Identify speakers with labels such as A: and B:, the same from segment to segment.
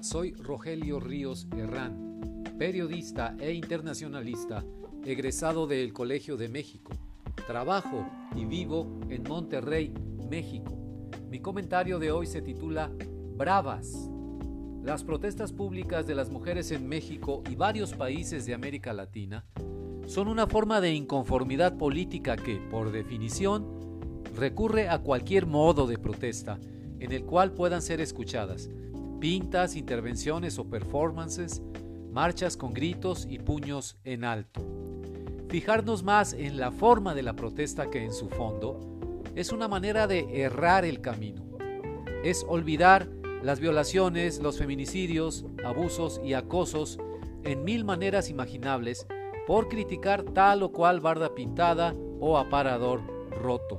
A: Soy Rogelio Ríos Herrán, periodista e internacionalista, egresado del Colegio de México. Trabajo y vivo en Monterrey, México. Mi comentario de hoy se titula Bravas. Las protestas públicas de las mujeres en México y varios países de América Latina son una forma de inconformidad política que, por definición, recurre a cualquier modo de protesta en el cual puedan ser escuchadas, pintas, intervenciones o performances, marchas con gritos y puños en alto. Fijarnos más en la forma de la protesta que en su fondo es una manera de errar el camino. Es olvidar las violaciones, los feminicidios, abusos y acosos en mil maneras imaginables por criticar tal o cual barda pintada o aparador roto.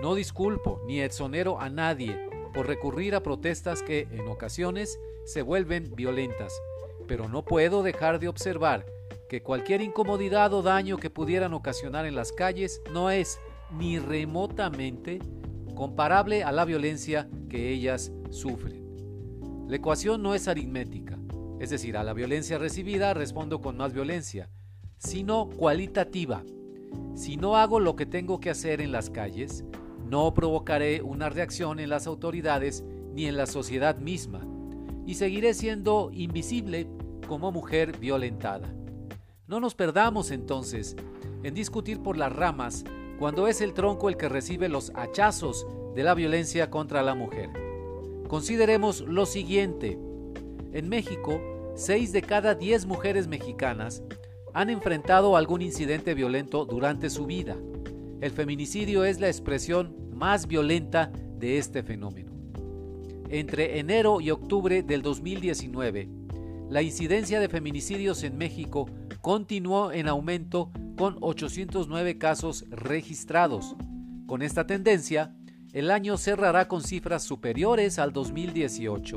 A: No disculpo ni exonero a nadie por recurrir a protestas que en ocasiones se vuelven violentas, pero no puedo dejar de observar que cualquier incomodidad o daño que pudieran ocasionar en las calles no es ni remotamente comparable a la violencia que ellas sufren. La ecuación no es aritmética, es decir, a la violencia recibida respondo con más violencia, sino cualitativa. Si no hago lo que tengo que hacer en las calles, no provocaré una reacción en las autoridades ni en la sociedad misma, y seguiré siendo invisible como mujer violentada. No nos perdamos entonces en discutir por las ramas cuando es el tronco el que recibe los hachazos de la violencia contra la mujer. Consideremos lo siguiente. En México, 6 de cada 10 mujeres mexicanas han enfrentado algún incidente violento durante su vida. El feminicidio es la expresión más violenta de este fenómeno. Entre enero y octubre del 2019, la incidencia de feminicidios en México continuó en aumento con 809 casos registrados. Con esta tendencia, el año cerrará con cifras superiores al 2018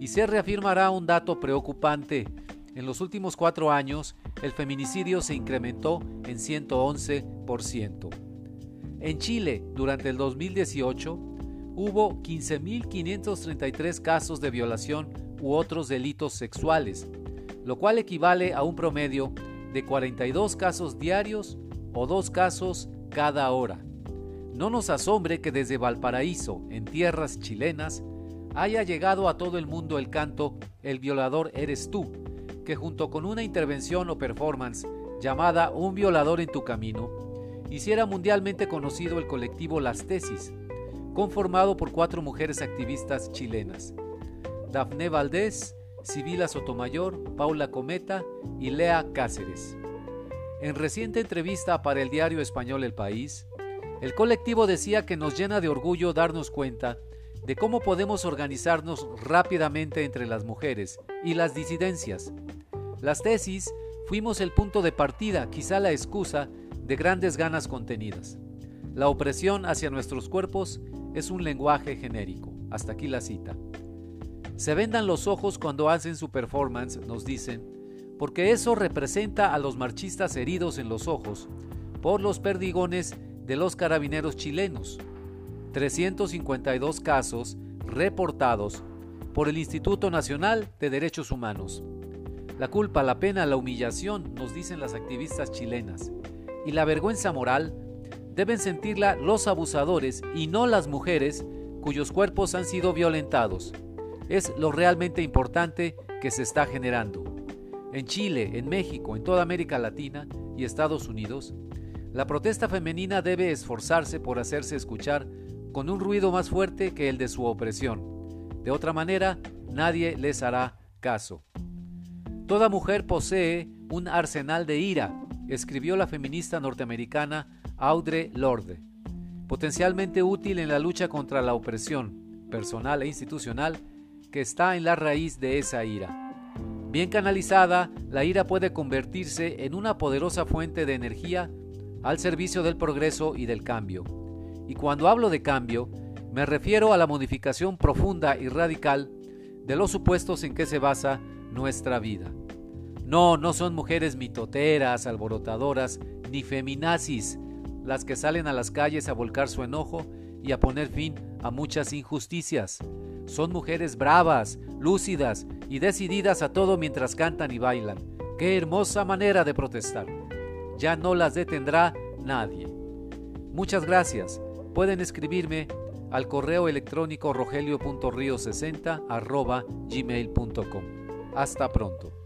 A: y se reafirmará un dato preocupante. En los últimos cuatro años, el feminicidio se incrementó en 111%. En Chile, durante el 2018, hubo 15.533 casos de violación u otros delitos sexuales, lo cual equivale a un promedio de 42 casos diarios o dos casos cada hora. No nos asombre que desde Valparaíso, en tierras chilenas, haya llegado a todo el mundo el canto El violador eres tú, que junto con una intervención o performance llamada Un violador en tu camino, hiciera mundialmente conocido el colectivo Las Tesis, conformado por cuatro mujeres activistas chilenas, Dafne Valdés, Sibila Sotomayor, Paula Cometa y Lea Cáceres. En reciente entrevista para el diario español El País, el colectivo decía que nos llena de orgullo darnos cuenta de cómo podemos organizarnos rápidamente entre las mujeres y las disidencias. Las tesis fuimos el punto de partida, quizá la excusa de grandes ganas contenidas. La opresión hacia nuestros cuerpos es un lenguaje genérico. Hasta aquí la cita. Se vendan los ojos cuando hacen su performance, nos dicen, porque eso representa a los marchistas heridos en los ojos por los perdigones de los carabineros chilenos. 352 casos reportados por el Instituto Nacional de Derechos Humanos. La culpa, la pena, la humillación, nos dicen las activistas chilenas y la vergüenza moral deben sentirla los abusadores y no las mujeres cuyos cuerpos han sido violentados. Es lo realmente importante que se está generando. En Chile, en México, en toda América Latina y Estados Unidos, la protesta femenina debe esforzarse por hacerse escuchar con un ruido más fuerte que el de su opresión. De otra manera, nadie les hará caso. Toda mujer posee un arsenal de ira escribió la feminista norteamericana Audre Lorde, potencialmente útil en la lucha contra la opresión personal e institucional que está en la raíz de esa ira. Bien canalizada, la ira puede convertirse en una poderosa fuente de energía al servicio del progreso y del cambio. Y cuando hablo de cambio, me refiero a la modificación profunda y radical de los supuestos en que se basa nuestra vida. No, no son mujeres mitoteras, alborotadoras, ni feminazis las que salen a las calles a volcar su enojo y a poner fin a muchas injusticias. Son mujeres bravas, lúcidas y decididas a todo mientras cantan y bailan. Qué hermosa manera de protestar. Ya no las detendrá nadie. Muchas gracias. Pueden escribirme al correo electrónico rogelio.rio60 gmail.com. Hasta pronto.